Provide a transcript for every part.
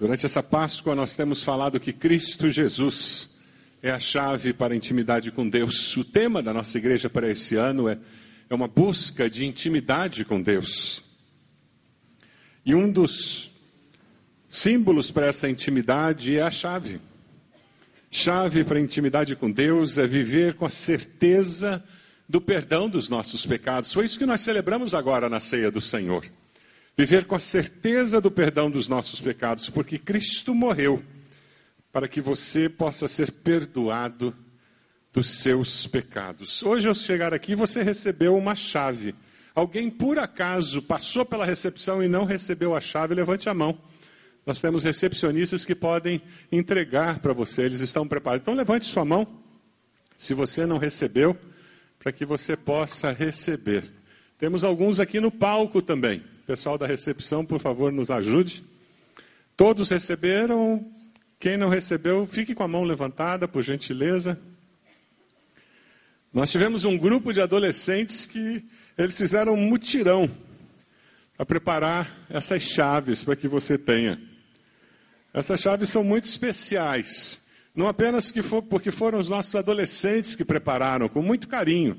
Durante essa Páscoa, nós temos falado que Cristo Jesus é a chave para a intimidade com Deus. O tema da nossa igreja para esse ano é, é uma busca de intimidade com Deus. E um dos símbolos para essa intimidade é a chave. Chave para a intimidade com Deus é viver com a certeza do perdão dos nossos pecados. Foi isso que nós celebramos agora na ceia do Senhor. Viver com a certeza do perdão dos nossos pecados, porque Cristo morreu para que você possa ser perdoado dos seus pecados. Hoje, ao chegar aqui, você recebeu uma chave. Alguém, por acaso, passou pela recepção e não recebeu a chave, levante a mão. Nós temos recepcionistas que podem entregar para você, eles estão preparados. Então, levante sua mão, se você não recebeu, para que você possa receber. Temos alguns aqui no palco também. Pessoal da recepção, por favor, nos ajude. Todos receberam, quem não recebeu, fique com a mão levantada, por gentileza. Nós tivemos um grupo de adolescentes que eles fizeram um mutirão para preparar essas chaves para que você tenha. Essas chaves são muito especiais. Não apenas for, porque foram os nossos adolescentes que prepararam com muito carinho,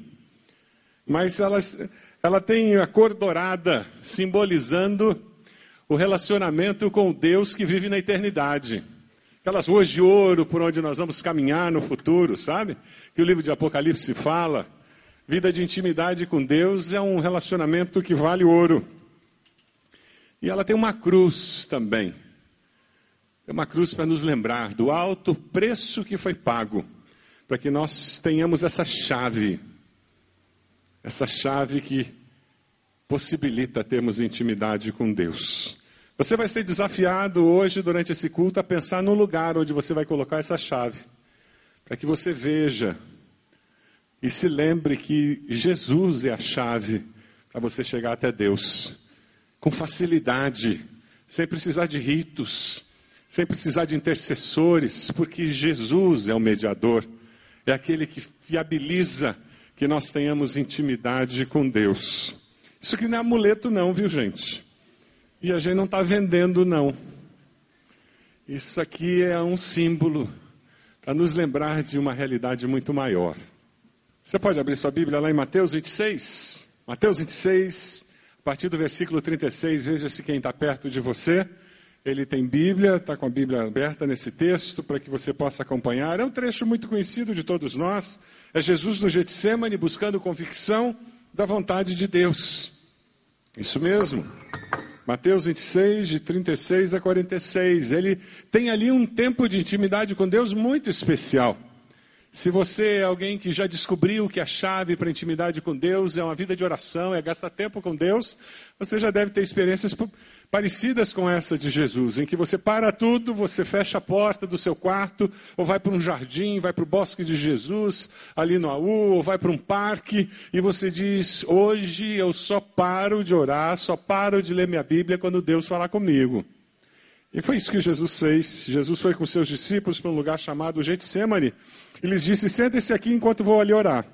mas elas, ela tem a cor dourada, simbolizando o relacionamento com Deus que vive na eternidade aquelas ruas de ouro por onde nós vamos caminhar no futuro, sabe? Que o livro de Apocalipse fala. Vida de intimidade com Deus é um relacionamento que vale ouro. E ela tem uma cruz também. É uma cruz para nos lembrar do alto preço que foi pago, para que nós tenhamos essa chave, essa chave que possibilita termos intimidade com Deus. Você vai ser desafiado hoje, durante esse culto, a pensar no lugar onde você vai colocar essa chave, para que você veja e se lembre que Jesus é a chave para você chegar até Deus, com facilidade, sem precisar de ritos, sem precisar de intercessores, porque Jesus é o mediador, é aquele que viabiliza que nós tenhamos intimidade com Deus. Isso aqui não é amuleto, não, viu, gente? E a gente não está vendendo, não. Isso aqui é um símbolo para nos lembrar de uma realidade muito maior. Você pode abrir sua Bíblia lá em Mateus 26. Mateus 26, a partir do versículo 36, veja se quem está perto de você. Ele tem Bíblia, está com a Bíblia aberta nesse texto para que você possa acompanhar. É um trecho muito conhecido de todos nós. É Jesus no Getsemane buscando convicção da vontade de Deus. Isso mesmo. Mateus 26, de 36 a 46. Ele tem ali um tempo de intimidade com Deus muito especial. Se você é alguém que já descobriu que a chave para a intimidade com Deus é uma vida de oração, é gastar tempo com Deus, você já deve ter experiências parecidas com essa de Jesus, em que você para tudo, você fecha a porta do seu quarto, ou vai para um jardim, vai para o bosque de Jesus, ali no AU, ou vai para um parque, e você diz: Hoje eu só paro de orar, só paro de ler minha Bíblia quando Deus falar comigo. E foi isso que Jesus fez. Jesus foi com seus discípulos para um lugar chamado Getsemane, e lhes disse: Sentem-se aqui enquanto vou ali orar.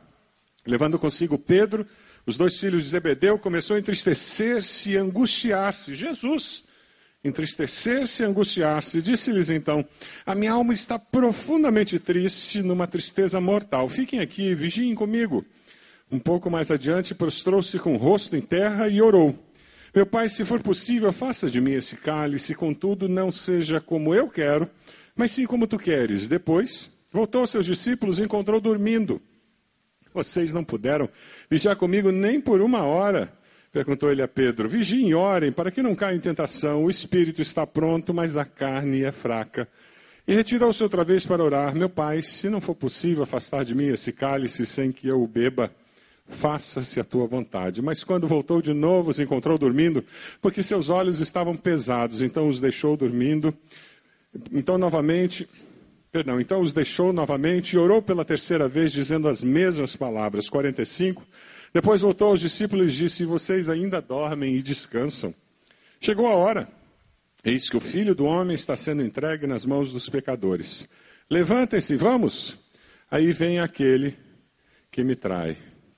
Levando consigo Pedro, os dois filhos de Zebedeu começou a entristecer-se e angustiar-se. Jesus, entristecer-se e angustiar-se. Disse-lhes então: A minha alma está profundamente triste, numa tristeza mortal. Fiquem aqui, vigiem comigo. Um pouco mais adiante, prostrou-se com o rosto em terra e orou. Meu pai, se for possível, faça de mim esse cálice, contudo, não seja como eu quero, mas sim como tu queres. Depois, voltou aos seus discípulos e encontrou dormindo. Vocês não puderam vigiar comigo nem por uma hora. Perguntou ele a Pedro: Vigiem e orem para que não caia em tentação. O espírito está pronto, mas a carne é fraca. E retirou-se outra vez para orar: Meu pai, se não for possível afastar de mim esse cálice sem que eu o beba, faça-se a tua vontade. Mas quando voltou de novo, os encontrou dormindo, porque seus olhos estavam pesados. Então os deixou dormindo. Então, novamente, Perdão, então os deixou novamente e orou pela terceira vez, dizendo as mesmas palavras. 45. Depois voltou aos discípulos e disse: Vocês ainda dormem e descansam. Chegou a hora. Eis que o filho do homem está sendo entregue nas mãos dos pecadores. Levantem-se, vamos. Aí vem aquele que me trai.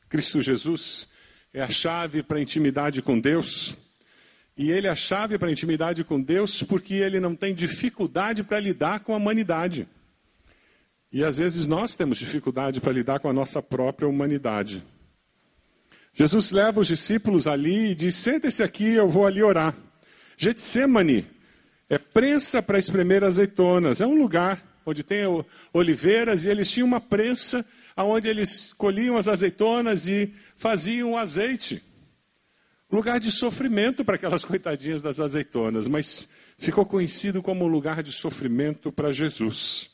Cristo Jesus é a chave para a intimidade com Deus. E ele é a chave para a intimidade com Deus porque ele não tem dificuldade para lidar com a humanidade. E às vezes nós temos dificuldade para lidar com a nossa própria humanidade. Jesus leva os discípulos ali e diz: Senta-se aqui, eu vou ali orar. Getsemane é prensa para espremer azeitonas. É um lugar onde tem oliveiras e eles tinham uma prensa onde eles colhiam as azeitonas e faziam o azeite. Lugar de sofrimento para aquelas coitadinhas das azeitonas, mas ficou conhecido como lugar de sofrimento para Jesus.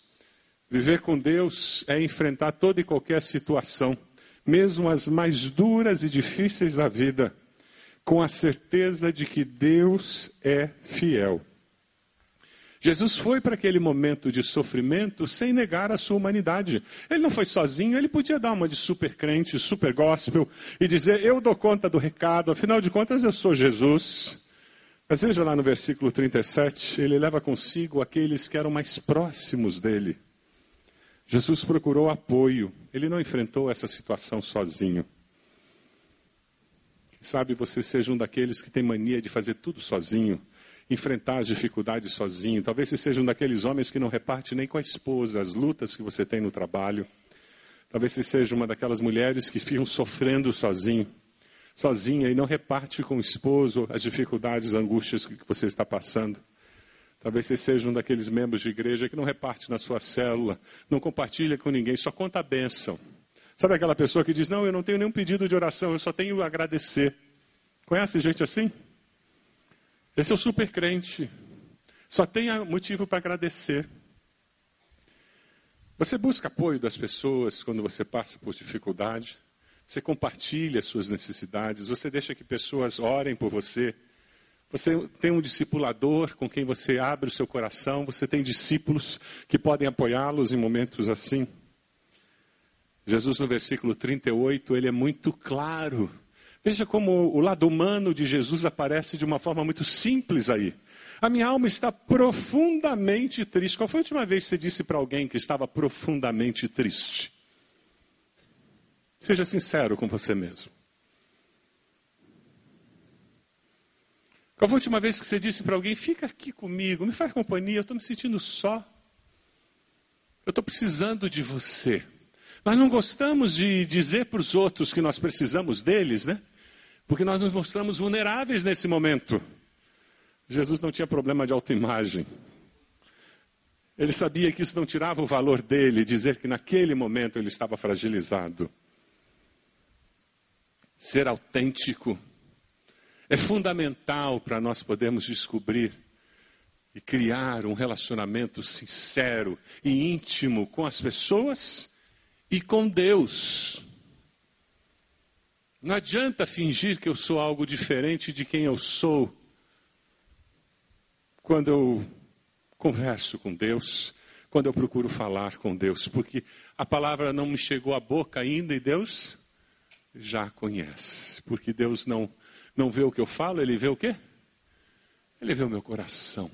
Viver com Deus é enfrentar toda e qualquer situação, mesmo as mais duras e difíceis da vida, com a certeza de que Deus é fiel. Jesus foi para aquele momento de sofrimento sem negar a sua humanidade. Ele não foi sozinho, ele podia dar uma de super crente, super gospel e dizer: Eu dou conta do recado, afinal de contas eu sou Jesus. Mas veja lá no versículo 37, ele leva consigo aqueles que eram mais próximos dele. Jesus procurou apoio, ele não enfrentou essa situação sozinho. Sabe você seja um daqueles que tem mania de fazer tudo sozinho enfrentar as dificuldades sozinho. Talvez você seja um daqueles homens que não reparte nem com a esposa as lutas que você tem no trabalho. Talvez você seja uma daquelas mulheres que ficam sofrendo sozinho, sozinha e não reparte com o esposo as dificuldades, as angústias que você está passando. Talvez você seja um daqueles membros de igreja que não reparte na sua célula, não compartilha com ninguém, só conta a bênção. Sabe aquela pessoa que diz: Não, eu não tenho nenhum pedido de oração, eu só tenho agradecer. Conhece gente assim? Esse é o super crente. Só tem motivo para agradecer. Você busca apoio das pessoas quando você passa por dificuldade. Você compartilha suas necessidades. Você deixa que pessoas orem por você. Você tem um discipulador com quem você abre o seu coração. Você tem discípulos que podem apoiá-los em momentos assim. Jesus, no versículo 38, ele é muito claro Veja como o lado humano de Jesus aparece de uma forma muito simples aí. A minha alma está profundamente triste. Qual foi a última vez que você disse para alguém que estava profundamente triste? Seja sincero com você mesmo. Qual foi a última vez que você disse para alguém: fica aqui comigo, me faz companhia, eu estou me sentindo só. Eu estou precisando de você. Nós não gostamos de dizer para os outros que nós precisamos deles, né? Porque nós nos mostramos vulneráveis nesse momento. Jesus não tinha problema de autoimagem. Ele sabia que isso não tirava o valor dele, dizer que naquele momento ele estava fragilizado. Ser autêntico é fundamental para nós podermos descobrir e criar um relacionamento sincero e íntimo com as pessoas e com Deus. Não adianta fingir que eu sou algo diferente de quem eu sou quando eu converso com Deus, quando eu procuro falar com Deus, porque a palavra não me chegou à boca ainda e Deus já conhece. Porque Deus não, não vê o que eu falo, Ele vê o quê? Ele vê o meu coração.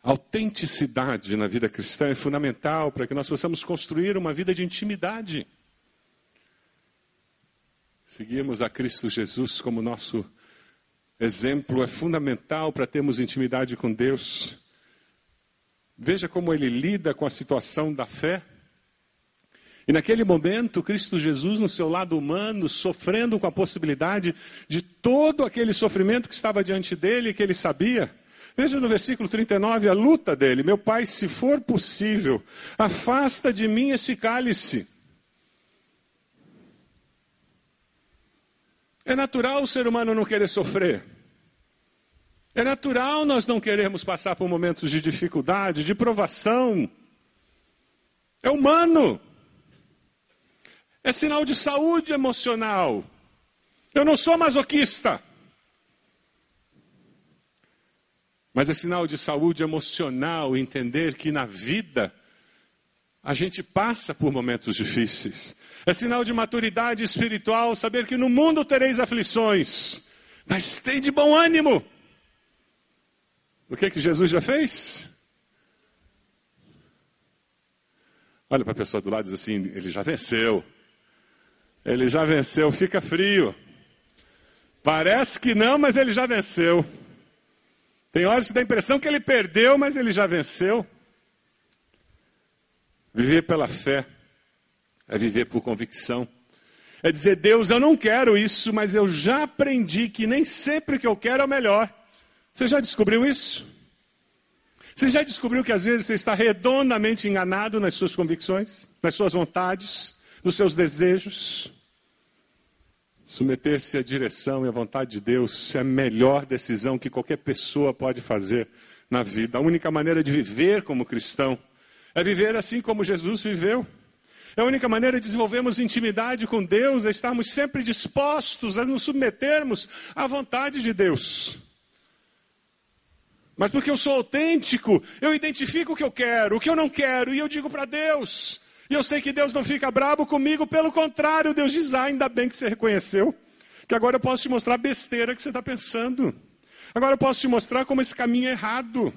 A autenticidade na vida cristã é fundamental para que nós possamos construir uma vida de intimidade. Seguirmos a Cristo Jesus como nosso exemplo é fundamental para termos intimidade com Deus. Veja como ele lida com a situação da fé. E naquele momento, Cristo Jesus, no seu lado humano, sofrendo com a possibilidade de todo aquele sofrimento que estava diante dele, que ele sabia. Veja no versículo 39 a luta dele: Meu pai, se for possível, afasta de mim esse cálice. É natural o ser humano não querer sofrer. É natural nós não queremos passar por momentos de dificuldade, de provação. É humano. É sinal de saúde emocional. Eu não sou masoquista. Mas é sinal de saúde emocional entender que na vida a gente passa por momentos difíceis. É sinal de maturidade espiritual saber que no mundo tereis aflições, mas tem de bom ânimo. O que que Jesus já fez? Olha para a pessoa do lado e diz assim: ele já venceu. Ele já venceu, fica frio. Parece que não, mas ele já venceu. Tem horas que dá a impressão que ele perdeu, mas ele já venceu. Viver pela fé é viver por convicção. É dizer, Deus, eu não quero isso, mas eu já aprendi que nem sempre que eu quero é o melhor. Você já descobriu isso? Você já descobriu que às vezes você está redondamente enganado nas suas convicções, nas suas vontades, nos seus desejos? Submeter-se à direção e à vontade de Deus é a melhor decisão que qualquer pessoa pode fazer na vida. A única maneira de viver como cristão é viver assim como Jesus viveu. É a única maneira de desenvolvermos intimidade com Deus, é estarmos sempre dispostos a nos submetermos à vontade de Deus. Mas porque eu sou autêntico, eu identifico o que eu quero, o que eu não quero, e eu digo para Deus. E eu sei que Deus não fica bravo comigo, pelo contrário, Deus diz: ah, ainda bem que você reconheceu, que agora eu posso te mostrar a besteira que você está pensando. Agora eu posso te mostrar como esse caminho é errado.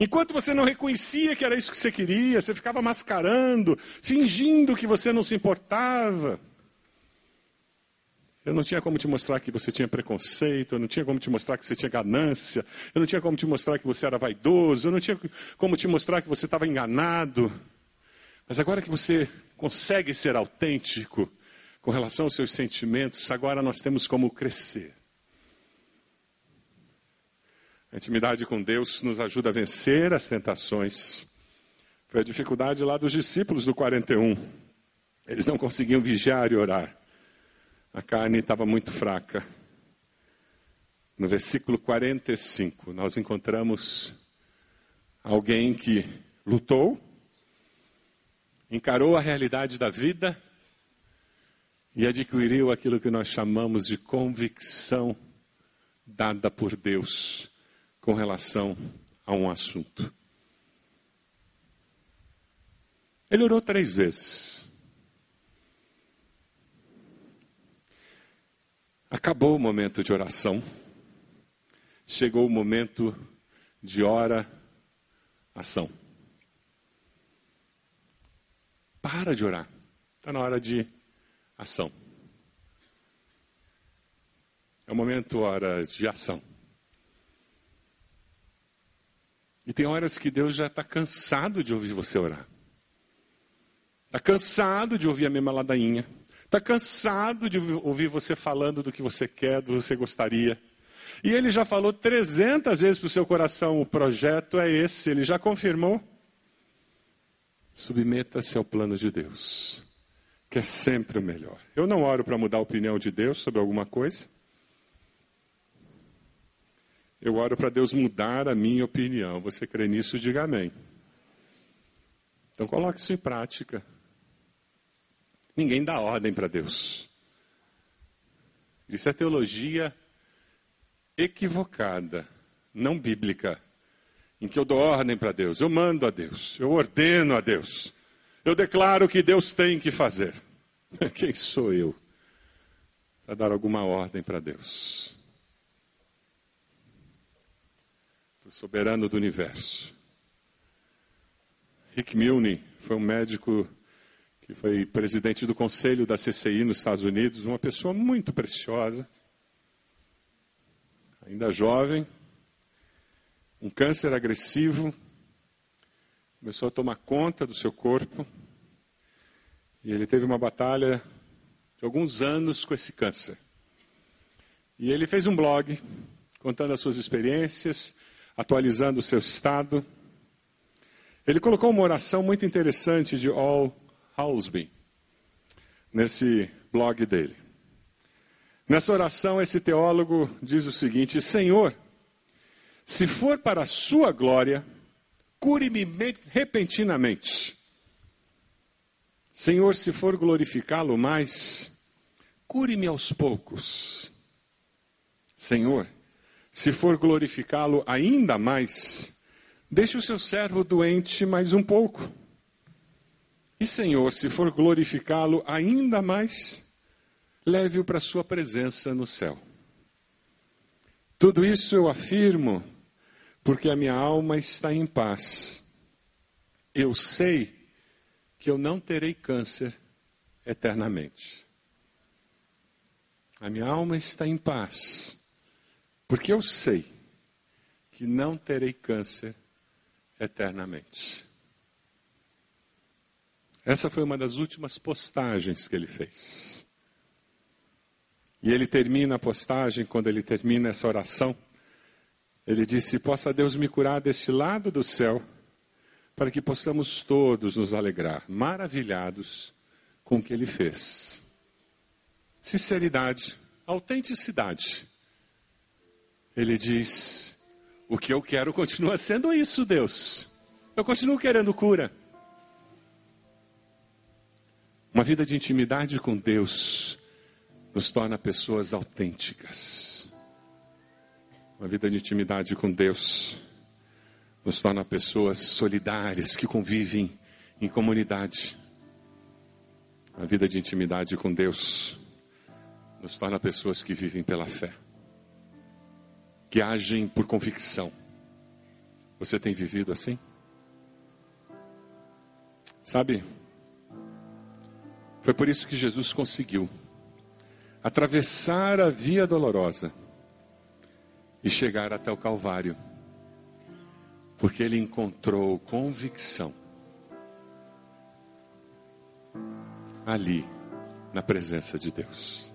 Enquanto você não reconhecia que era isso que você queria, você ficava mascarando, fingindo que você não se importava. Eu não tinha como te mostrar que você tinha preconceito, eu não tinha como te mostrar que você tinha ganância, eu não tinha como te mostrar que você era vaidoso, eu não tinha como te mostrar que você estava enganado. Mas agora que você consegue ser autêntico com relação aos seus sentimentos, agora nós temos como crescer. A intimidade com Deus nos ajuda a vencer as tentações. Foi a dificuldade lá dos discípulos do 41. Eles não conseguiam vigiar e orar. A carne estava muito fraca. No versículo 45, nós encontramos alguém que lutou, encarou a realidade da vida e adquiriu aquilo que nós chamamos de convicção dada por Deus com relação a um assunto. Ele orou três vezes. Acabou o momento de oração. Chegou o momento de hora, ação. Para de orar. Está na hora de ação. É o momento, hora de ação. E tem horas que Deus já está cansado de ouvir você orar. Está cansado de ouvir a mesma ladainha. Está cansado de ouvir você falando do que você quer, do que você gostaria. E ele já falou 300 vezes para o seu coração: o projeto é esse. Ele já confirmou. Submeta-se ao plano de Deus, que é sempre o melhor. Eu não oro para mudar a opinião de Deus sobre alguma coisa. Eu oro para Deus mudar a minha opinião. Você crê nisso? Diga amém. Então coloque isso em prática. Ninguém dá ordem para Deus. Isso é teologia equivocada, não bíblica, em que eu dou ordem para Deus, eu mando a Deus, eu ordeno a Deus, eu declaro que Deus tem que fazer. Quem sou eu para dar alguma ordem para Deus? O soberano do universo. Rick Milne foi um médico que foi presidente do conselho da CCI nos Estados Unidos, uma pessoa muito preciosa, ainda jovem, um câncer agressivo, começou a tomar conta do seu corpo, e ele teve uma batalha de alguns anos com esse câncer. E ele fez um blog contando as suas experiências, atualizando o seu estado. Ele colocou uma oração muito interessante de All Housby nesse blog dele. Nessa oração, esse teólogo diz o seguinte: Senhor, se for para a sua glória, cure-me repentinamente. Senhor, se for glorificá-lo mais, cure-me aos poucos. Senhor, se for glorificá-lo ainda mais, deixe o seu servo doente mais um pouco. E, Senhor, se for glorificá-lo ainda mais, leve-o para a sua presença no céu. Tudo isso eu afirmo porque a minha alma está em paz. Eu sei que eu não terei câncer eternamente. A minha alma está em paz, porque eu sei que não terei câncer eternamente. Essa foi uma das últimas postagens que ele fez. E ele termina a postagem, quando ele termina essa oração, ele disse: Possa Deus me curar deste lado do céu, para que possamos todos nos alegrar, maravilhados com o que ele fez. Sinceridade, autenticidade. Ele diz: O que eu quero continua sendo isso, Deus. Eu continuo querendo cura. Uma vida de intimidade com Deus nos torna pessoas autênticas. Uma vida de intimidade com Deus nos torna pessoas solidárias que convivem em comunidade. A vida de intimidade com Deus nos torna pessoas que vivem pela fé, que agem por convicção. Você tem vivido assim? Sabe, foi por isso que Jesus conseguiu atravessar a via dolorosa e chegar até o Calvário, porque ele encontrou convicção ali, na presença de Deus.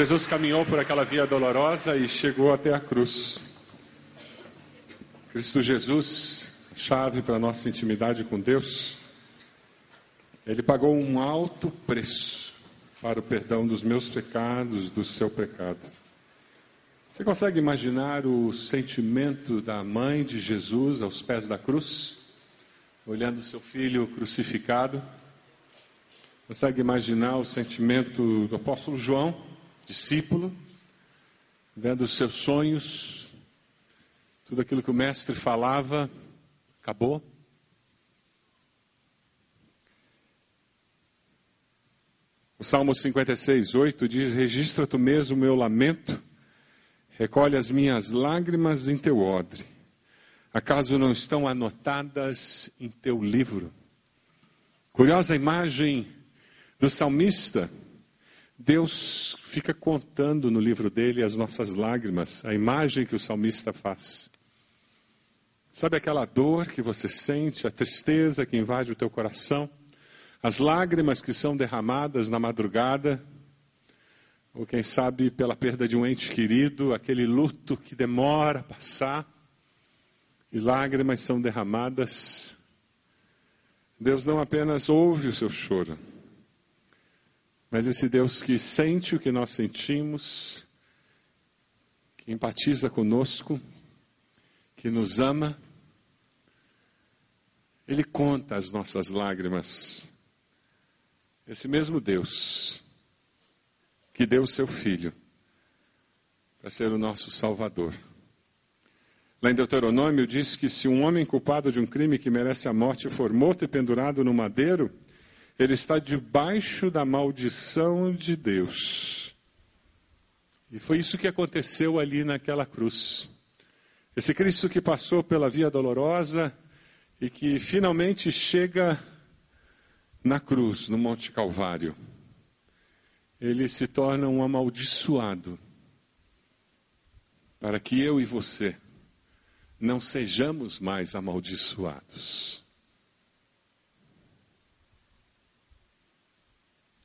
Jesus caminhou por aquela via dolorosa e chegou até a cruz. Cristo Jesus, chave para a nossa intimidade com Deus, ele pagou um alto preço para o perdão dos meus pecados, do seu pecado. Você consegue imaginar o sentimento da mãe de Jesus aos pés da cruz, olhando seu filho crucificado? Consegue imaginar o sentimento do apóstolo João? Discípulo, vendo os seus sonhos, tudo aquilo que o mestre falava, acabou. O Salmo 56, 8 diz: Registra tu mesmo o meu lamento, recolhe as minhas lágrimas em teu odre. Acaso não estão anotadas em teu livro? Curiosa imagem do salmista Deus fica contando no livro dele as nossas lágrimas, a imagem que o salmista faz. Sabe aquela dor que você sente, a tristeza que invade o teu coração, as lágrimas que são derramadas na madrugada, ou quem sabe pela perda de um ente querido, aquele luto que demora a passar, e lágrimas são derramadas. Deus não apenas ouve o seu choro, mas esse Deus que sente o que nós sentimos, que empatiza conosco, que nos ama, Ele conta as nossas lágrimas. Esse mesmo Deus que deu o seu Filho para ser o nosso Salvador. Lá em Deuteronômio diz que se um homem culpado de um crime que merece a morte for morto e pendurado no madeiro, ele está debaixo da maldição de Deus. E foi isso que aconteceu ali naquela cruz. Esse Cristo que passou pela via dolorosa e que finalmente chega na cruz, no Monte Calvário. Ele se torna um amaldiçoado para que eu e você não sejamos mais amaldiçoados.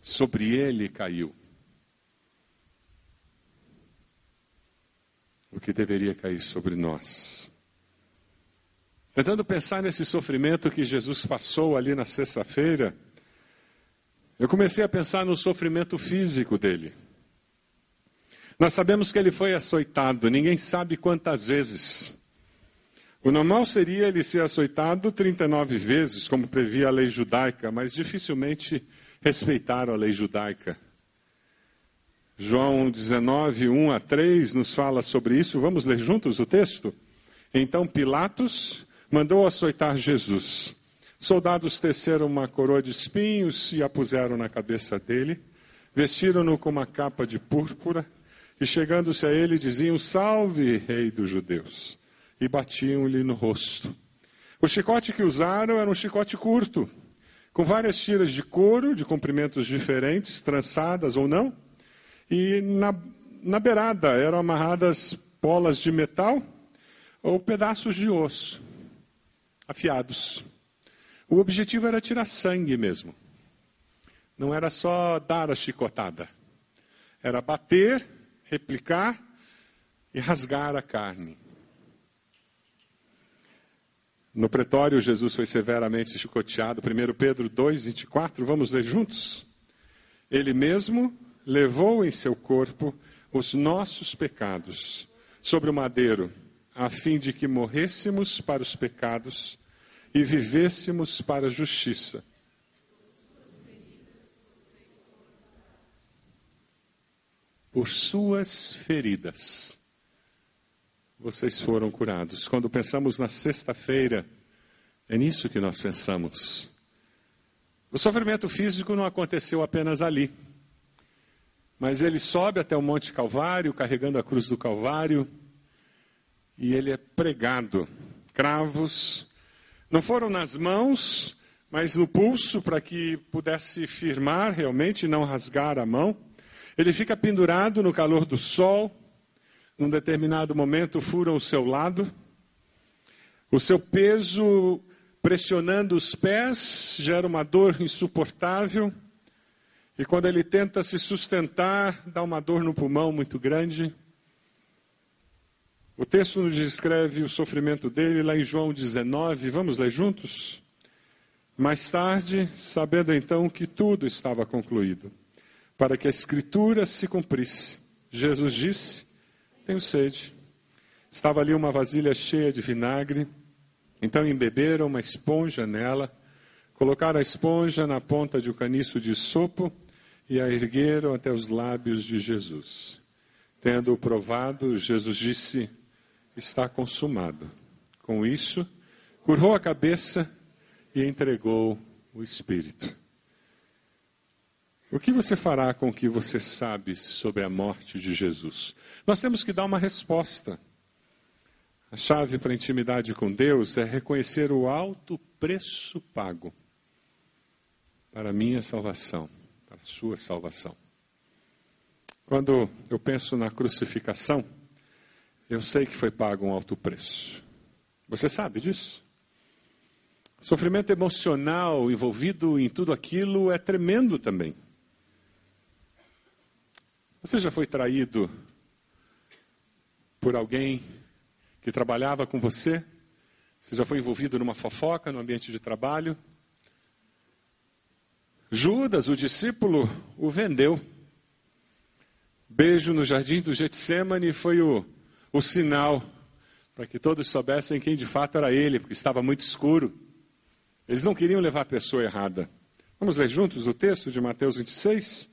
Sobre ele caiu. O que deveria cair sobre nós. Tentando pensar nesse sofrimento que Jesus passou ali na sexta-feira, eu comecei a pensar no sofrimento físico dele. Nós sabemos que ele foi açoitado, ninguém sabe quantas vezes. O normal seria ele ser açoitado 39 vezes, como previa a lei judaica, mas dificilmente respeitaram a lei judaica. João 19, 1 a 3 nos fala sobre isso. Vamos ler juntos o texto? Então Pilatos mandou açoitar Jesus. Soldados teceram uma coroa de espinhos e a puseram na cabeça dele. Vestiram-no com uma capa de púrpura e, chegando-se a ele, diziam: Salve, Rei dos Judeus! E batiam-lhe no rosto. O chicote que usaram era um chicote curto com várias tiras de couro de comprimentos diferentes, trançadas ou não, e na, na beirada eram amarradas bolas de metal ou pedaços de osso, afiados. O objetivo era tirar sangue mesmo. Não era só dar a chicotada. Era bater, replicar e rasgar a carne. No pretório, Jesus foi severamente chicoteado. 1 Pedro 2, 24, vamos ler juntos? Ele mesmo levou em seu corpo os nossos pecados sobre o madeiro, a fim de que morrêssemos para os pecados e vivêssemos para a justiça. Por suas feridas vocês foram curados. Quando pensamos na sexta-feira, é nisso que nós pensamos. O sofrimento físico não aconteceu apenas ali, mas ele sobe até o Monte Calvário, carregando a cruz do Calvário, e ele é pregado. Cravos, não foram nas mãos, mas no pulso, para que pudesse firmar realmente não rasgar a mão. Ele fica pendurado no calor do sol, num determinado momento fura o seu lado, o seu peso pressionando os pés gera uma dor insuportável, E quando ele tenta se sustentar, dá uma dor no pulmão muito grande. O texto nos descreve o sofrimento dele lá em João 19. Vamos ler juntos? Mais tarde, sabendo então que tudo estava concluído, para que a escritura se cumprisse, Jesus disse: Tenho sede. Estava ali uma vasilha cheia de vinagre. Então embeberam uma esponja nela, colocaram a esponja na ponta de um caniço de sopo e a ergueram até os lábios de Jesus. Tendo provado, Jesus disse: Está consumado. Com isso, curvou a cabeça e entregou o Espírito. O que você fará com o que você sabe sobre a morte de Jesus? Nós temos que dar uma resposta. A chave para a intimidade com Deus é reconhecer o alto preço pago para a minha salvação para a sua salvação. Quando eu penso na crucificação, eu sei que foi pago um alto preço. Você sabe disso? O sofrimento emocional envolvido em tudo aquilo é tremendo também. Você já foi traído por alguém que trabalhava com você? Você já foi envolvido numa fofoca no ambiente de trabalho? Judas, o discípulo, o vendeu. Beijo no jardim do Getsemane foi o, o sinal para que todos soubessem quem de fato era ele, porque estava muito escuro. Eles não queriam levar a pessoa errada. Vamos ler juntos o texto de Mateus 26?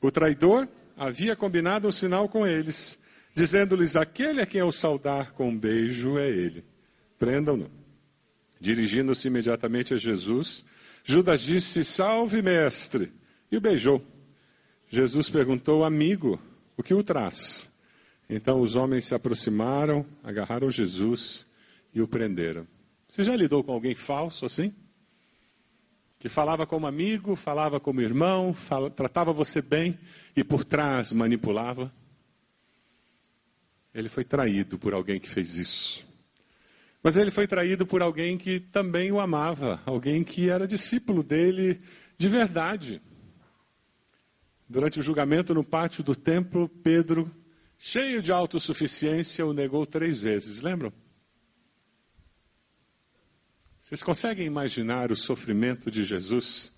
O traidor havia combinado um sinal com eles, dizendo-lhes: Aquele a quem eu saudar com um beijo é ele. Prendam-no. Dirigindo-se imediatamente a Jesus, Judas disse: Salve, mestre, e o beijou. Jesus perguntou: Amigo, o que o traz? Então os homens se aproximaram, agarraram Jesus e o prenderam. Você já lidou com alguém falso assim? Que falava como amigo, falava como irmão, tratava você bem e por trás manipulava? Ele foi traído por alguém que fez isso. Mas ele foi traído por alguém que também o amava, alguém que era discípulo dele de verdade. Durante o julgamento no pátio do templo, Pedro, cheio de autossuficiência, o negou três vezes. Lembram? Vocês conseguem imaginar o sofrimento de Jesus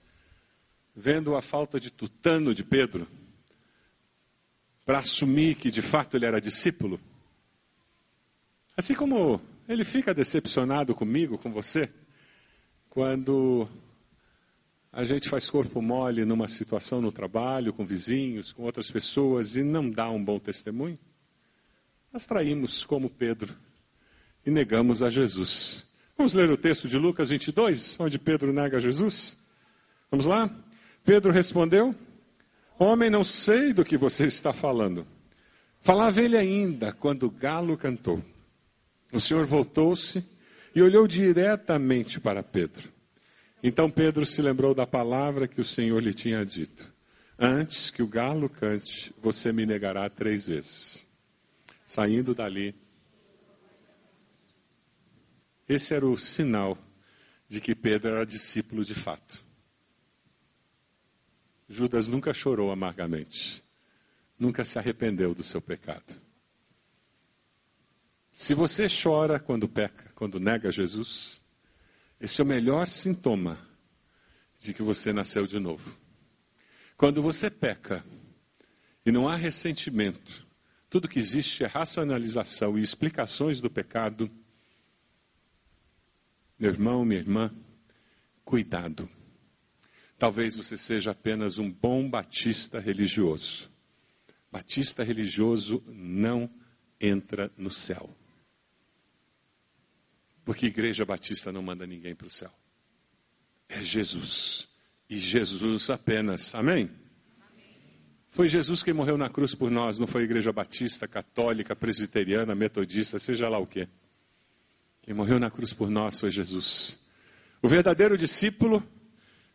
vendo a falta de tutano de Pedro para assumir que de fato ele era discípulo? Assim como ele fica decepcionado comigo, com você, quando a gente faz corpo mole numa situação no trabalho, com vizinhos, com outras pessoas e não dá um bom testemunho. Nós traímos como Pedro e negamos a Jesus. Vamos ler o texto de Lucas 22, onde Pedro nega Jesus? Vamos lá? Pedro respondeu: Homem, não sei do que você está falando. Falava ele ainda quando o galo cantou. O Senhor voltou-se e olhou diretamente para Pedro. Então Pedro se lembrou da palavra que o Senhor lhe tinha dito: Antes que o galo cante, você me negará três vezes. Saindo dali, esse era o sinal de que Pedro era discípulo de fato. Judas nunca chorou amargamente, nunca se arrependeu do seu pecado. Se você chora quando peca, quando nega Jesus, esse é o melhor sintoma de que você nasceu de novo. Quando você peca e não há ressentimento, tudo que existe é racionalização e explicações do pecado. Meu irmão, minha irmã, cuidado. Talvez você seja apenas um bom batista religioso. Batista religioso não entra no céu. Porque Igreja Batista não manda ninguém para o céu. É Jesus. E Jesus apenas. Amém? Foi Jesus quem morreu na cruz por nós, não foi Igreja Batista, Católica, Presbiteriana, Metodista, seja lá o que. Quem morreu na cruz por nós foi Jesus. O verdadeiro discípulo,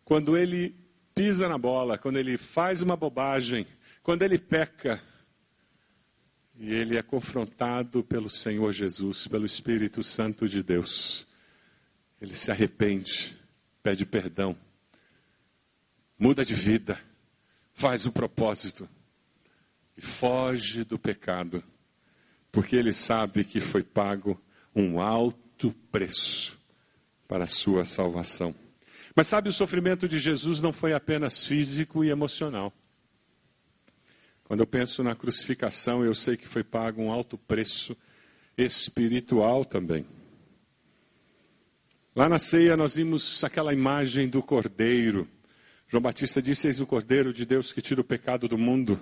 quando ele pisa na bola, quando ele faz uma bobagem, quando ele peca, e ele é confrontado pelo Senhor Jesus, pelo Espírito Santo de Deus. Ele se arrepende, pede perdão, muda de vida, faz o propósito e foge do pecado, porque ele sabe que foi pago um alto preço para a sua salvação. Mas sabe, o sofrimento de Jesus não foi apenas físico e emocional. Quando eu penso na crucificação, eu sei que foi pago um alto preço espiritual também. Lá na ceia nós vimos aquela imagem do cordeiro. João Batista disse: Eis o cordeiro de Deus que tira o pecado do mundo.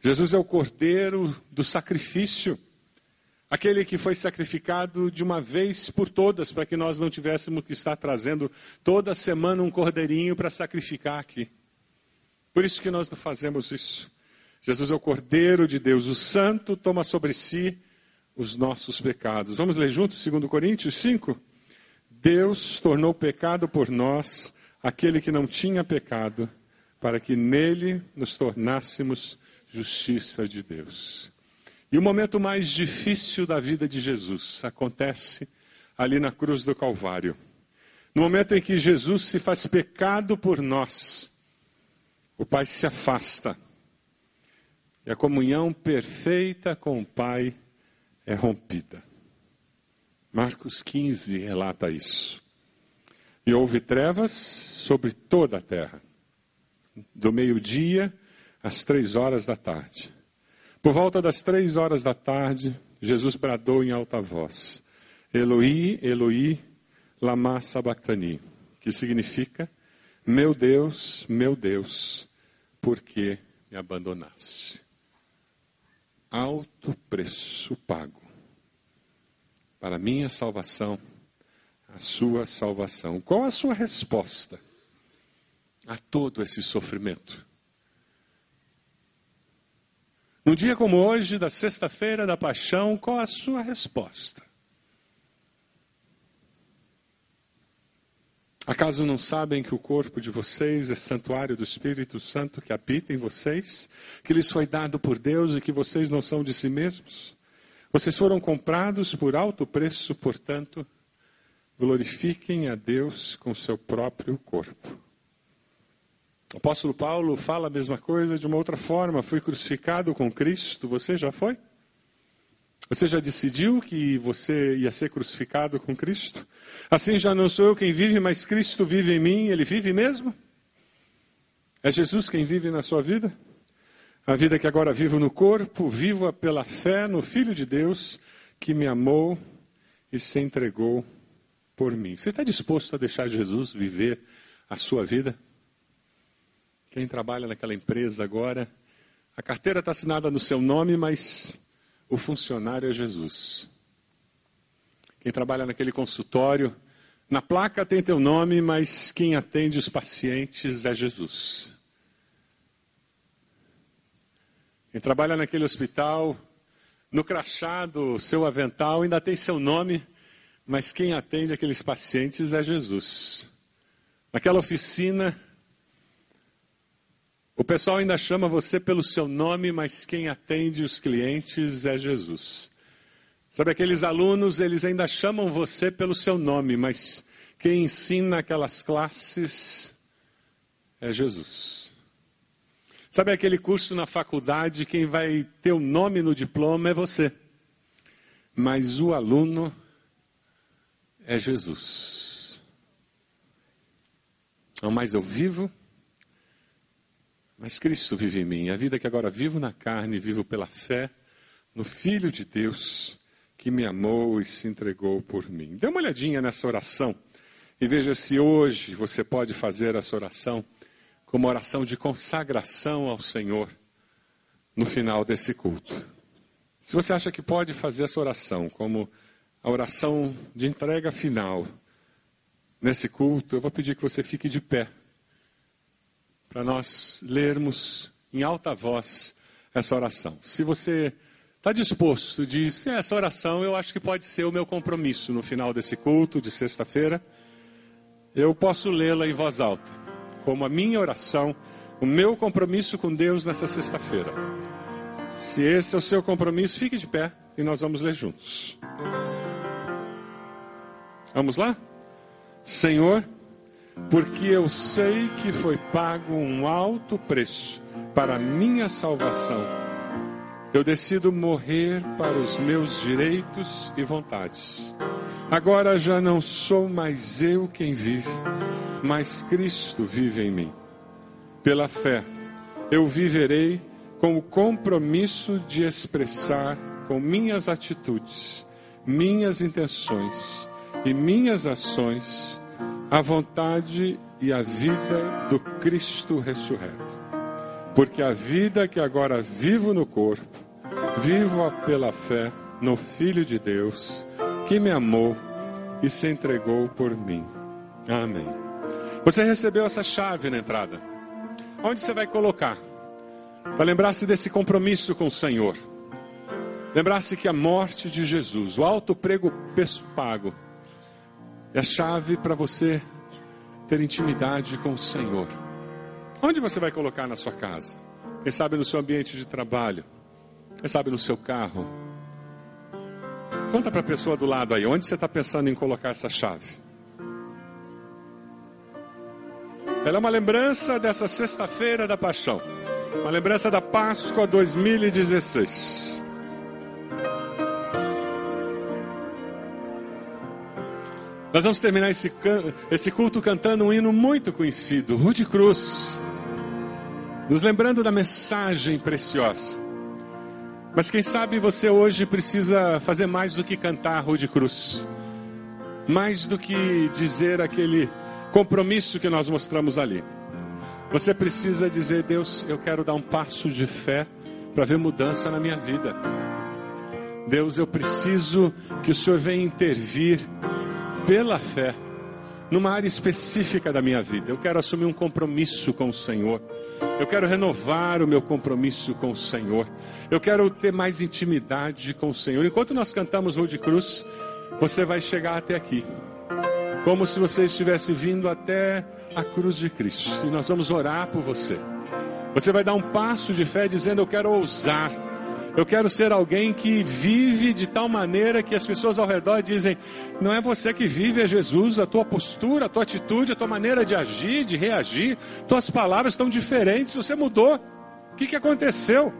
Jesus é o cordeiro do sacrifício, aquele que foi sacrificado de uma vez por todas, para que nós não tivéssemos que estar trazendo toda semana um cordeirinho para sacrificar aqui. Por isso que nós não fazemos isso. Jesus é o cordeiro de Deus, o santo toma sobre si os nossos pecados. Vamos ler juntos 2 Coríntios 5? Deus tornou pecado por nós aquele que não tinha pecado, para que nele nos tornássemos justiça de Deus. E o momento mais difícil da vida de Jesus acontece ali na cruz do Calvário. No momento em que Jesus se faz pecado por nós, o Pai se afasta. E a comunhão perfeita com o Pai é rompida. Marcos 15 relata isso. E houve trevas sobre toda a terra, do meio-dia às três horas da tarde. Por volta das três horas da tarde, Jesus bradou em alta voz: Eloi, Eloi, lama sabachthani, que significa: Meu Deus, meu Deus, por que me abandonaste? Alto preço pago para a minha salvação, a sua salvação. Qual a sua resposta a todo esse sofrimento? No dia como hoje, da sexta-feira da paixão, qual a sua resposta? Acaso não sabem que o corpo de vocês é santuário do Espírito Santo que habita em vocês? Que lhes foi dado por Deus e que vocês não são de si mesmos? Vocês foram comprados por alto preço, portanto, glorifiquem a Deus com seu próprio corpo. O apóstolo Paulo fala a mesma coisa de uma outra forma. Fui crucificado com Cristo. Você já foi? Você já decidiu que você ia ser crucificado com Cristo? Assim já não sou eu quem vive, mas Cristo vive em mim. Ele vive mesmo? É Jesus quem vive na sua vida? A vida que agora vivo no corpo, vivo pela fé no Filho de Deus que me amou e se entregou por mim. Você está disposto a deixar Jesus viver a sua vida? Quem trabalha naquela empresa agora, a carteira está assinada no seu nome, mas o funcionário é Jesus. Quem trabalha naquele consultório, na placa tem teu nome, mas quem atende os pacientes é Jesus. Quem trabalha naquele hospital, no crachá do seu avental ainda tem seu nome, mas quem atende aqueles pacientes é Jesus. Naquela oficina, o pessoal ainda chama você pelo seu nome, mas quem atende os clientes é Jesus. Sabe, aqueles alunos, eles ainda chamam você pelo seu nome, mas quem ensina aquelas classes é Jesus. Sabe aquele curso na faculdade, quem vai ter o nome no diploma é você. Mas o aluno é Jesus. Não mais eu vivo, mas Cristo vive em mim. A vida que agora vivo na carne, vivo pela fé no Filho de Deus que me amou e se entregou por mim. Dê uma olhadinha nessa oração e veja se hoje você pode fazer essa oração como oração de consagração ao Senhor no final desse culto. Se você acha que pode fazer essa oração como a oração de entrega final nesse culto, eu vou pedir que você fique de pé para nós lermos em alta voz essa oração. Se você está disposto, diz, essa oração eu acho que pode ser o meu compromisso no final desse culto de sexta-feira, eu posso lê-la em voz alta como a minha oração, o meu compromisso com Deus nessa sexta-feira. Se esse é o seu compromisso, fique de pé e nós vamos ler juntos. Vamos lá? Senhor, porque eu sei que foi pago um alto preço para minha salvação. Eu decido morrer para os meus direitos e vontades. Agora já não sou mais eu quem vive, mas Cristo vive em mim. Pela fé, eu viverei com o compromisso de expressar com minhas atitudes, minhas intenções e minhas ações a vontade e a vida do Cristo ressurreto. Porque a vida que agora vivo no corpo, vivo pela fé no Filho de Deus, que me amou e se entregou por mim. Amém. Você recebeu essa chave na entrada. Onde você vai colocar? Para lembrar-se desse compromisso com o Senhor. Lembrar-se que a morte de Jesus, o alto prego pago, é a chave para você ter intimidade com o Senhor. Onde você vai colocar na sua casa? Quem sabe no seu ambiente de trabalho? Quem sabe no seu carro? Conta para a pessoa do lado aí, onde você está pensando em colocar essa chave? Ela é uma lembrança dessa sexta-feira da paixão, uma lembrança da Páscoa 2016. Nós vamos terminar esse, esse culto cantando um hino muito conhecido, Rude Cruz, nos lembrando da mensagem preciosa. Mas quem sabe você hoje precisa fazer mais do que cantar Rude Cruz, mais do que dizer aquele compromisso que nós mostramos ali. Você precisa dizer: Deus, eu quero dar um passo de fé para ver mudança na minha vida. Deus, eu preciso que o Senhor venha intervir pela fé, numa área específica da minha vida. Eu quero assumir um compromisso com o Senhor. Eu quero renovar o meu compromisso com o Senhor. Eu quero ter mais intimidade com o Senhor. Enquanto nós cantamos Rude Cruz, você vai chegar até aqui. Como se você estivesse vindo até a cruz de Cristo. E nós vamos orar por você. Você vai dar um passo de fé dizendo: Eu quero ousar eu quero ser alguém que vive de tal maneira que as pessoas ao redor dizem: não é você que vive, é Jesus, a tua postura, a tua atitude, a tua maneira de agir, de reagir, tuas palavras estão diferentes, você mudou. O que, que aconteceu?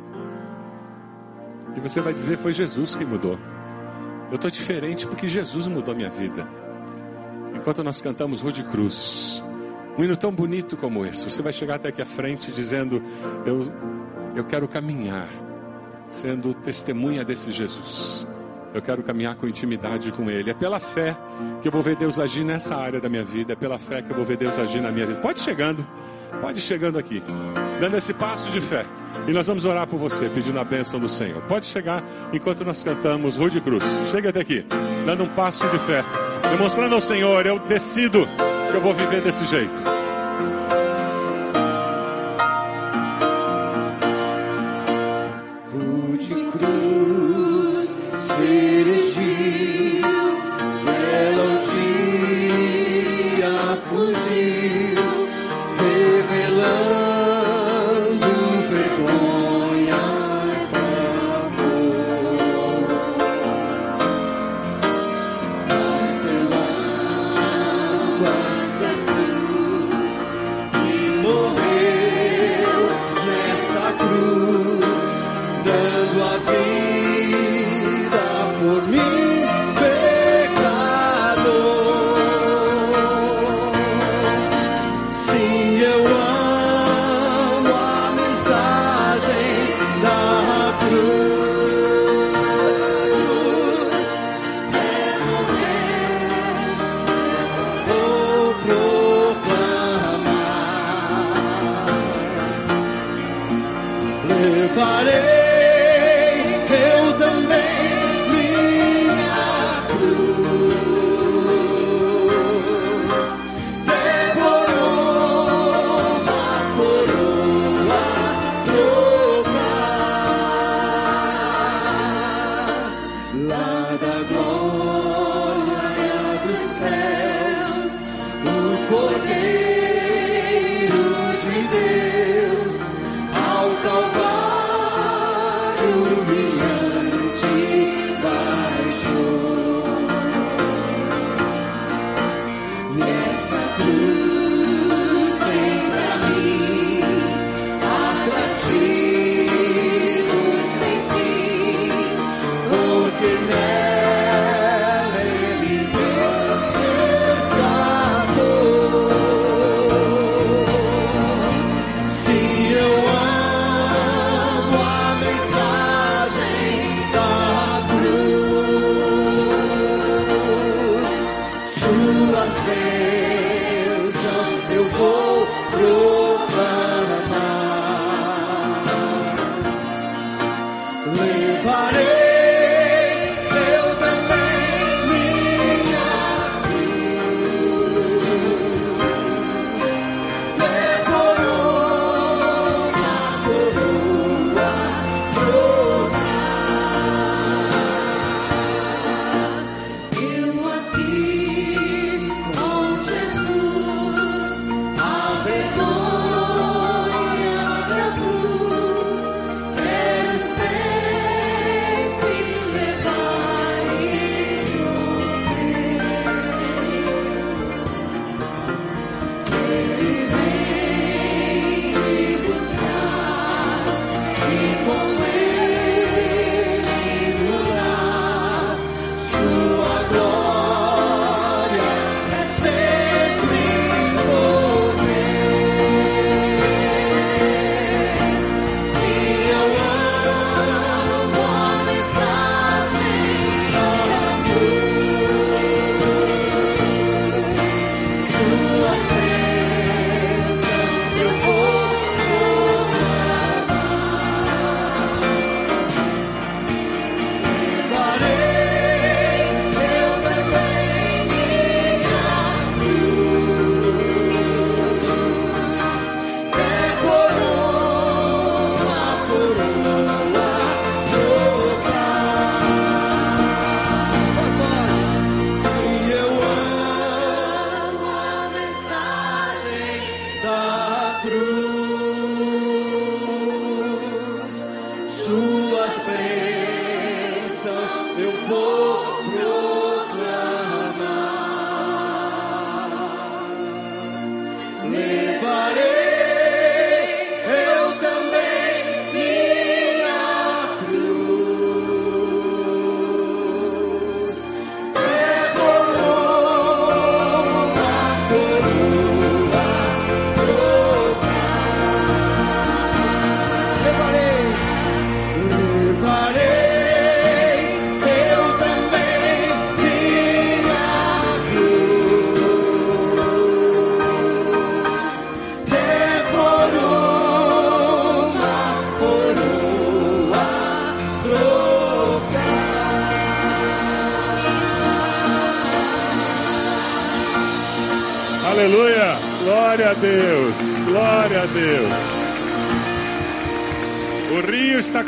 E você vai dizer: foi Jesus que mudou. Eu estou diferente porque Jesus mudou minha vida. Enquanto nós cantamos Rude Cruz, um hino tão bonito como esse, você vai chegar até aqui à frente dizendo: Eu, eu quero caminhar sendo testemunha desse Jesus. Eu quero caminhar com intimidade com Ele. É pela fé que eu vou ver Deus agir nessa área da minha vida. É pela fé que eu vou ver Deus agir na minha vida. Pode chegando, pode chegando aqui, dando esse passo de fé. E nós vamos orar por você, pedindo a bênção do Senhor. Pode chegar enquanto nós cantamos Rude Cruz. Chega até aqui, dando um passo de fé, demonstrando ao Senhor: eu decido que eu vou viver desse jeito.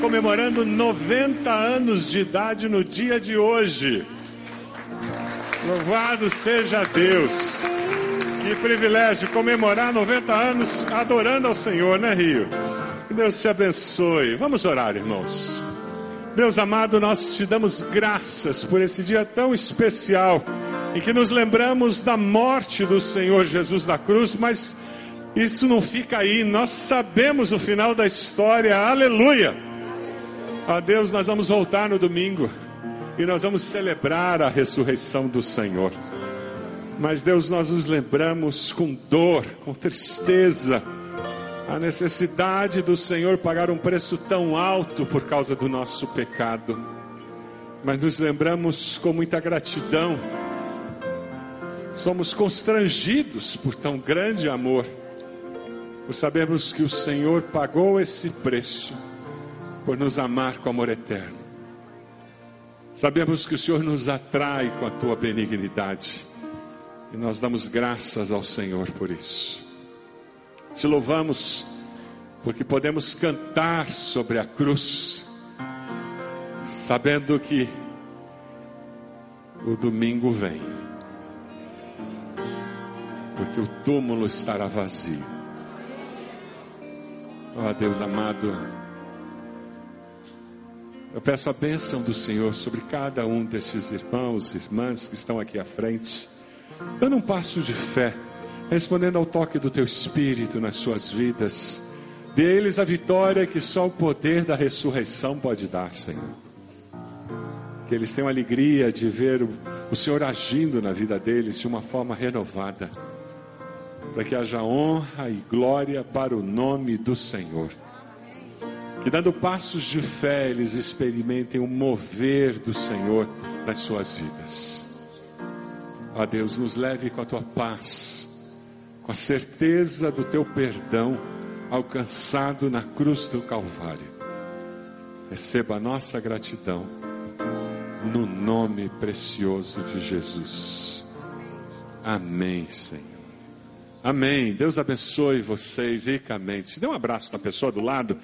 Comemorando 90 anos de idade no dia de hoje. Louvado seja Deus. Que privilégio comemorar 90 anos adorando ao Senhor, né, Rio? Que Deus te abençoe. Vamos orar, irmãos. Deus amado, nós te damos graças por esse dia tão especial em que nos lembramos da morte do Senhor Jesus na cruz, mas isso não fica aí, nós sabemos o final da história, aleluia. Ó Deus, nós vamos voltar no domingo e nós vamos celebrar a ressurreição do Senhor. Mas Deus, nós nos lembramos com dor, com tristeza, a necessidade do Senhor pagar um preço tão alto por causa do nosso pecado. Mas nos lembramos com muita gratidão. Somos constrangidos por tão grande amor, por sabermos que o Senhor pagou esse preço por nos amar com amor eterno. Sabemos que o Senhor nos atrai com a tua benignidade e nós damos graças ao Senhor por isso. Te louvamos porque podemos cantar sobre a cruz, sabendo que o domingo vem, porque o túmulo estará vazio. Ó oh, Deus amado, eu peço a bênção do Senhor sobre cada um desses irmãos e irmãs que estão aqui à frente, dando um passo de fé, respondendo ao toque do teu Espírito nas suas vidas. Dê a eles a vitória que só o poder da ressurreição pode dar, Senhor. que eles tenham alegria de ver o, o Senhor agindo na vida deles de uma forma renovada, para que haja honra e glória para o nome do Senhor. Que dando passos de fé eles experimentem o mover do Senhor nas suas vidas. Ó Deus, nos leve com a tua paz, com a certeza do teu perdão alcançado na cruz do Calvário. Receba a nossa gratidão no nome precioso de Jesus. Amém, Senhor. Amém. Deus abençoe vocês ricamente. Dê um abraço na pessoa do lado.